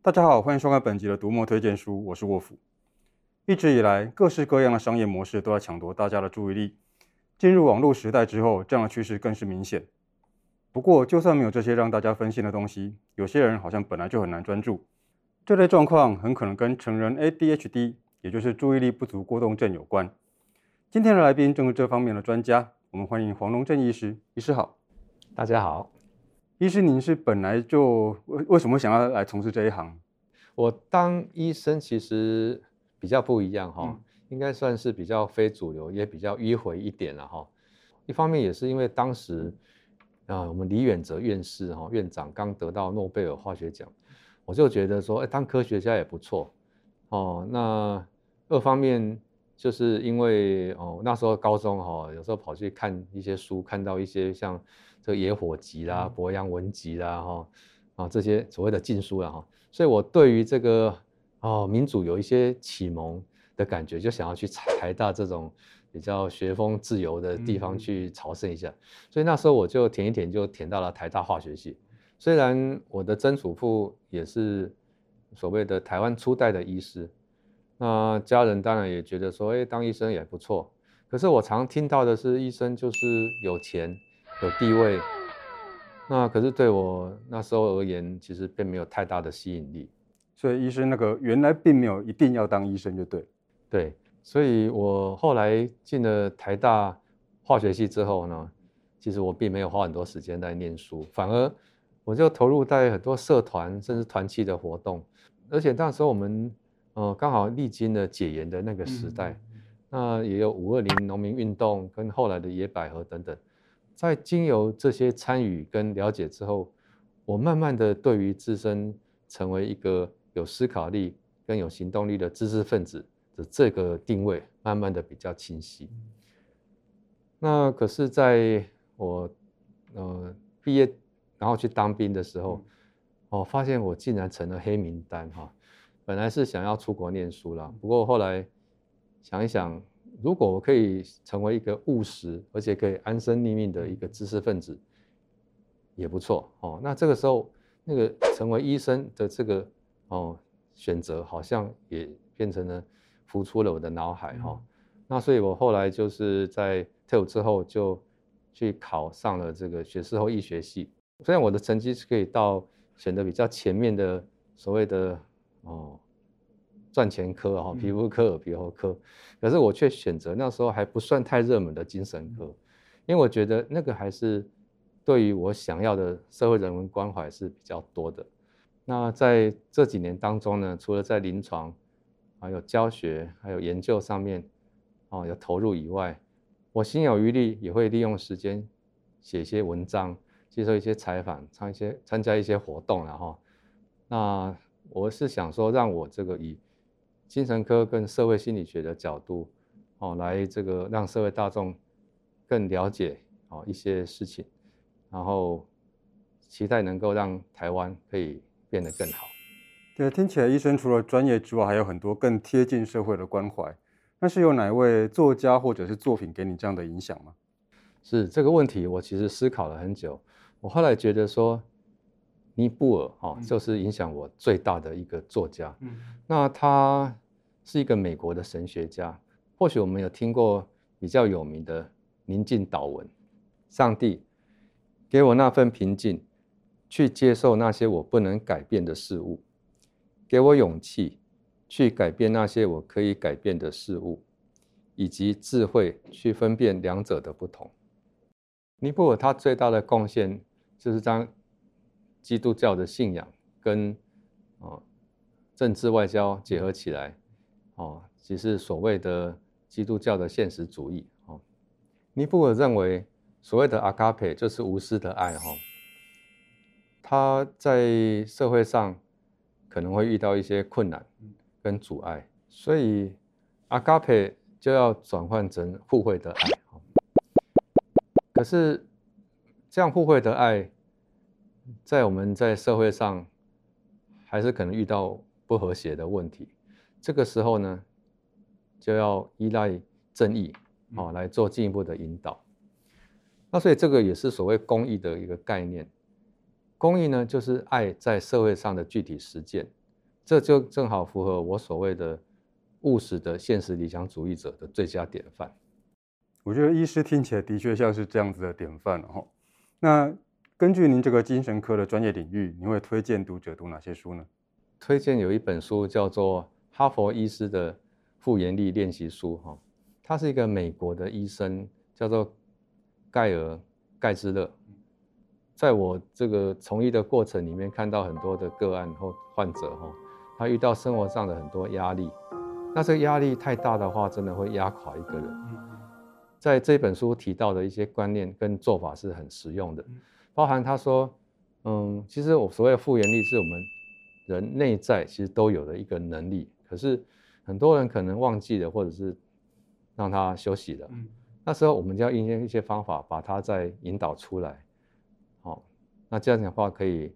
大家好，欢迎收看本集的读墨推荐书，我是沃夫。一直以来，各式各样的商业模式都在抢夺大家的注意力。进入网络时代之后，这样的趋势更是明显。不过，就算没有这些让大家分心的东西，有些人好像本来就很难专注。这类状况很可能跟成人 ADHD，也就是注意力不足过动症有关。今天的来宾正是这方面的专家，我们欢迎黄龙正医师。医师好，大家好。医师，您是本来就为为什么想要来从事这一行？我当医生其实比较不一样哈，嗯、应该算是比较非主流，也比较迂回一点了哈。一方面也是因为当时啊，我们李远哲院士哈院长刚得到诺贝尔化学奖，我就觉得说，哎，当科学家也不错哦。那二方面就是因为哦，那时候高中哈，有时候跑去看一些书，看到一些像。这个野火集啦、柏杨文集啦，哈啊这些所谓的禁书啦哈，所以我对于这个哦民主有一些启蒙的感觉，就想要去台大这种比较学风自由的地方去朝圣一下，所以那时候我就填一填就填到了台大化学系。虽然我的曾祖父也是所谓的台湾初代的医师，那家人当然也觉得说，哎，当医生也不错。可是我常听到的是，医生就是有钱。有地位，那可是对我那时候而言，其实并没有太大的吸引力。所以医生那个原来并没有一定要当医生就对。对，所以我后来进了台大化学系之后呢，其实我并没有花很多时间在念书，反而我就投入在很多社团甚至团契的活动。而且那时候我们呃刚好历经了解严的那个时代，嗯、那也有五二零农民运动跟后来的野百合等等。在经由这些参与跟了解之后，我慢慢的对于自身成为一个有思考力跟有行动力的知识分子的这个定位，慢慢的比较清晰。那可是在我呃毕业然后去当兵的时候，我发现我竟然成了黑名单哈。本来是想要出国念书了，不过后来想一想。如果我可以成为一个务实而且可以安身立命的一个知识分子，也不错哦。那这个时候，那个成为医生的这个哦选择，好像也变成了浮出了我的脑海哈。那所以我后来就是在退伍之后，就去考上了这个学士后医学系。虽然我的成绩是可以到选的比较前面的所谓的哦。赚钱科哈，皮肤科、耳鼻喉科，可是我却选择那时候还不算太热门的精神科，因为我觉得那个还是对于我想要的社会人文关怀是比较多的。那在这几年当中呢，除了在临床、还有教学、还有研究上面哦有投入以外，我心有余力也会利用时间写一些文章，接受一些采访，参一些参加一些活动，然后那我是想说，让我这个以精神科跟社会心理学的角度，哦，来这个让社会大众更了解哦一些事情，然后期待能够让台湾可以变得更好。对，听起来医生除了专业之外，还有很多更贴近社会的关怀。那是有哪位作家或者是作品给你这样的影响吗？是这个问题，我其实思考了很久。我后来觉得说。尼布尔哈，就是影响我最大的一个作家。嗯，那他是一个美国的神学家。或许我们有听过比较有名的宁静祷文：上帝给我那份平静，去接受那些我不能改变的事物；给我勇气，去改变那些我可以改变的事物，以及智慧去分辨两者的不同。尼布尔他最大的贡献就是将。基督教的信仰跟哦政治外交结合起来，哦，其实所谓的基督教的现实主义哦，尼布尔认为所谓的阿卡佩就是无私的爱哈，他在社会上可能会遇到一些困难跟阻碍，所以阿卡佩就要转换成互惠的爱。可是这样互惠的爱。在我们在社会上，还是可能遇到不和谐的问题，这个时候呢，就要依赖正义啊来做进一步的引导。那所以这个也是所谓公义的一个概念。公义呢，就是爱在社会上的具体实践，这就正好符合我所谓的务实的现实理想主义者的最佳典范。我觉得医师听起来的确像是这样子的典范哦。那根据您这个精神科的专业领域，您会推荐读者读哪些书呢？推荐有一本书叫做《哈佛医师的复原力练习书》哈，他是一个美国的医生，叫做盖尔盖兹勒。在我这个从医的过程里面，看到很多的个案或患者哈，他遇到生活上的很多压力，那这个压力太大的话，真的会压垮一个人。在这本书提到的一些观念跟做法是很实用的，包含他说，嗯，其实我所谓的复原力是我们人内在其实都有的一个能力，可是很多人可能忘记了，或者是让他休息了。嗯那时候我们就要应用一些方法把它再引导出来。好那这样的话可以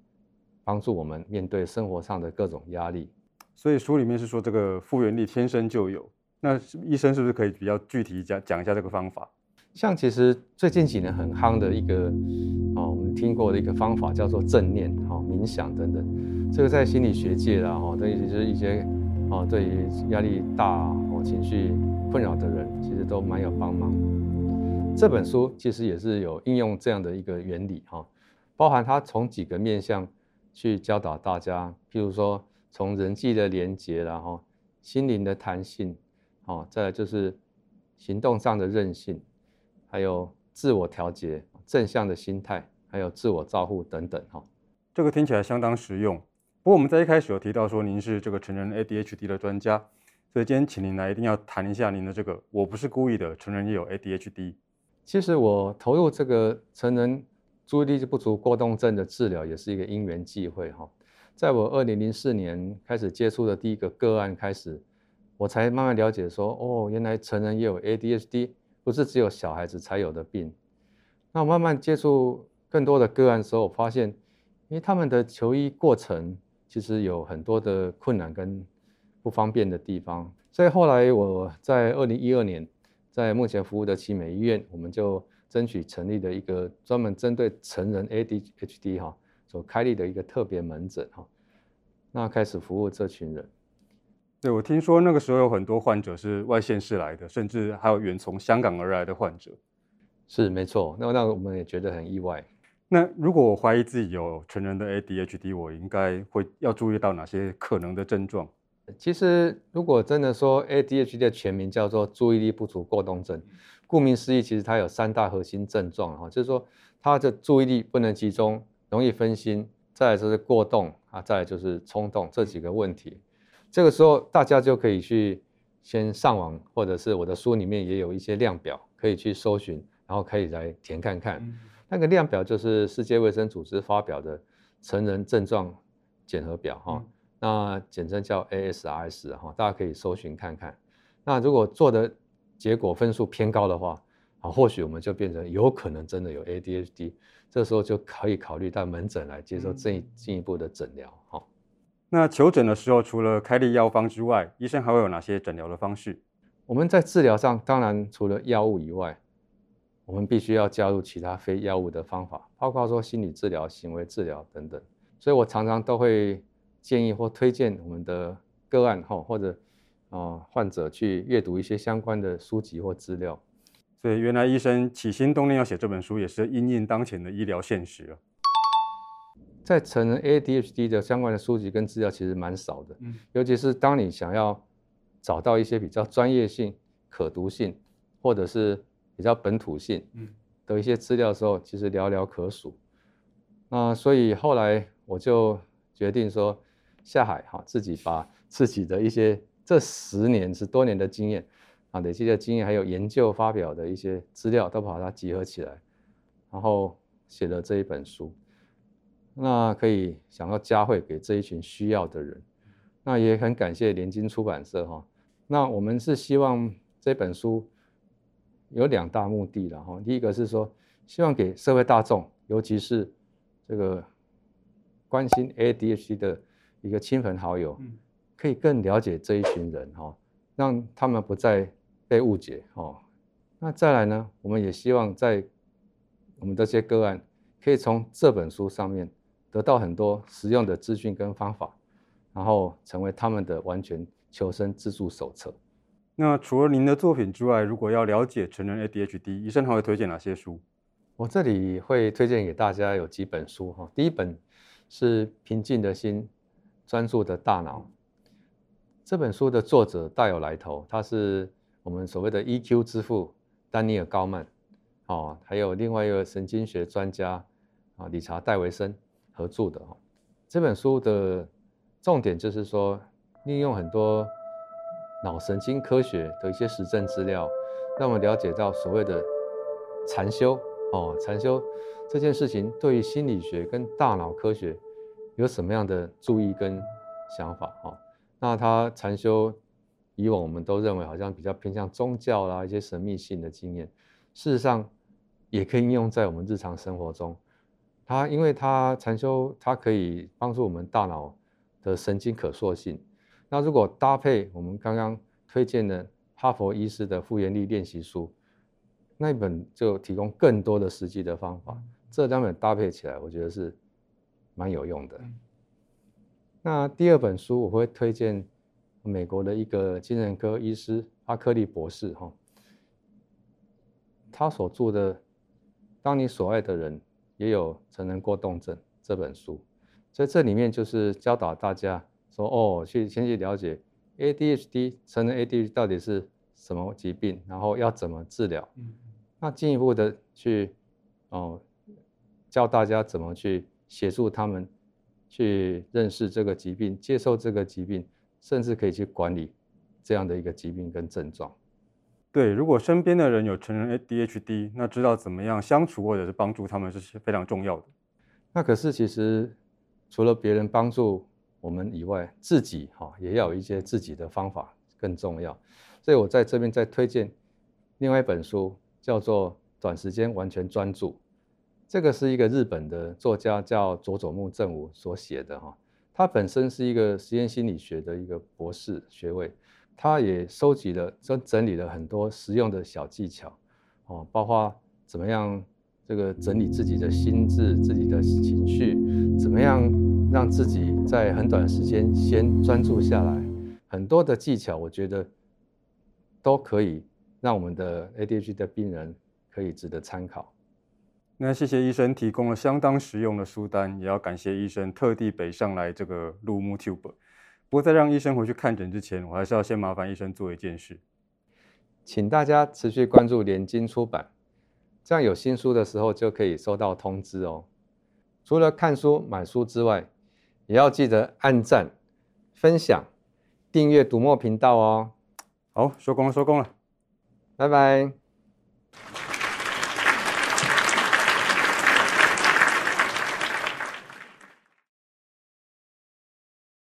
帮助我们面对生活上的各种压力。所以书里面是说这个复原力天生就有。那医生是不是可以比较具体讲讲一下这个方法？像其实最近几年很夯的一个哦，我们听过的一个方法叫做正念、哈冥想等等。这个在心理学界啦，哈，等于就是一些哦，对于压力大哦、情绪困扰的人，其实都蛮有帮忙。这本书其实也是有应用这样的一个原理哈。包含它从几个面向去教导大家，譬如说从人际的连结，然后心灵的弹性，哦，再来就是行动上的韧性，还有自我调节、正向的心态，还有自我照护等等，哈。这个听起来相当实用。不过我们在一开始有提到说您是这个成人 ADHD 的专家，所以今天请您来一定要谈一下您的这个“我不是故意的”，成人也有 ADHD。其实我投入这个成人。注意力不足过动症的治疗也是一个因缘际会哈，在我二零零四年开始接触的第一个个案开始，我才慢慢了解说，哦，原来成人也有 ADHD，不是只有小孩子才有的病。那我慢慢接触更多的个案时候，我发现，因为他们的求医过程其实有很多的困难跟不方便的地方，所以后来我在二零一二年，在目前服务的奇美医院，我们就。争取成立的一个专门针对成人 ADHD 哈所开立的一个特别门诊哈，那开始服务这群人。对，我听说那个时候有很多患者是外县市来的，甚至还有远从香港而来的患者。是没错，那那我们也觉得很意外。那如果我怀疑自己有成人的 ADHD，我应该会要注意到哪些可能的症状？其实，如果真的说 ADHD 的全名叫做注意力不足过动症，顾名思义，其实它有三大核心症状哈，就是说它的注意力不能集中，容易分心，再来就是过动啊，再来就是冲动这几个问题。这个时候大家就可以去先上网，或者是我的书里面也有一些量表可以去搜寻，然后可以来填看看。那个量表就是世界卫生组织发表的成人症状检核表哈。那简称叫 ASRS 哈，大家可以搜寻看看。那如果做的结果分数偏高的话，啊，或许我们就变成有可能真的有 ADHD，这时候就可以考虑到门诊来接受进进一步的诊疗哈。那求诊的时候，除了开立药方之外，医生还会有哪些诊疗的方式？我们在治疗上，当然除了药物以外，我们必须要加入其他非药物的方法，包括说心理治疗、行为治疗等等。所以我常常都会。建议或推荐我们的个案哈，或者啊患者去阅读一些相关的书籍或资料。所以原来医生起心动念要写这本书，也是因应当前的医疗现实。在成人 ADHD 的相关的书籍跟资料其实蛮少的，嗯，尤其是当你想要找到一些比较专业性、可读性，或者是比较本土性的一些资料的时候，其实寥寥可数。那所以后来我就决定说。下海哈，自己把自己的一些这十年十多年的经验啊，累积的经验，还有研究发表的一些资料，都把它集合起来，然后写了这一本书。那可以想要加惠给这一群需要的人。那也很感谢联经出版社哈。那我们是希望这本书有两大目的了哈。第一个是说，希望给社会大众，尤其是这个关心 ADHD 的。一个亲朋好友，可以更了解这一群人哈，让他们不再被误解哦。那再来呢，我们也希望在我们这些个案，可以从这本书上面得到很多实用的资讯跟方法，然后成为他们的完全求生自助手册。那除了您的作品之外，如果要了解成人 ADHD，医生还会推荐哪些书？我这里会推荐给大家有几本书哈。第一本是《平静的心，专注的大脑》。这本书的作者大有来头，他是我们所谓的 EQ 之父丹尼尔高曼，哦，还有另外一个神经学专家啊，理查戴维森合著的。这本书的重点就是说，利用很多脑神经科学的一些实证资料，让我们了解到所谓的禅修哦，禅修这件事情对于心理学跟大脑科学有什么样的注意跟想法哈？那他禅修，以往我们都认为好像比较偏向宗教啦，一些神秘性的经验，事实上也可以应用在我们日常生活中。它因为它禅修，它可以帮助我们大脑的神经可塑性。那如果搭配我们刚刚推荐的哈佛医师的复原力练习书，那一本就提供更多的实际的方法。这两本搭配起来，我觉得是蛮有用的。那第二本书我会推荐美国的一个精神科医师阿克利博士哈，他所著的《当你所爱的人也有成人过动症》这本书，在这里面就是教导大家说哦，去先去了解 ADHD 成人 ADHD 到底是什么疾病，然后要怎么治疗，那进一步的去哦教大家怎么去协助他们。去认识这个疾病，接受这个疾病，甚至可以去管理这样的一个疾病跟症状。对，如果身边的人有成人 ADHD，那知道怎么样相处或者是帮助他们是非常重要的。那可是其实除了别人帮助我们以外，自己哈也要有一些自己的方法更重要。所以我在这边再推荐另外一本书，叫做《短时间完全专注》。这个是一个日本的作家叫佐佐木正武所写的哈，他本身是一个实验心理学的一个博士学位，他也收集了、整整理了很多实用的小技巧，哦，包括怎么样这个整理自己的心智、自己的情绪，怎么样让自己在很短的时间先专注下来，很多的技巧，我觉得都可以让我们的 ADHD 的病人可以值得参考。那谢谢医生提供了相当实用的书单，也要感谢医生特地北上来这个录 MooTube。不过在让医生回去看诊之前，我还是要先麻烦医生做一件事，请大家持续关注联经出版，这样有新书的时候就可以收到通知哦。除了看书买书之外，也要记得按赞、分享、订阅读墨频道哦。好，收工了，收工了，拜拜。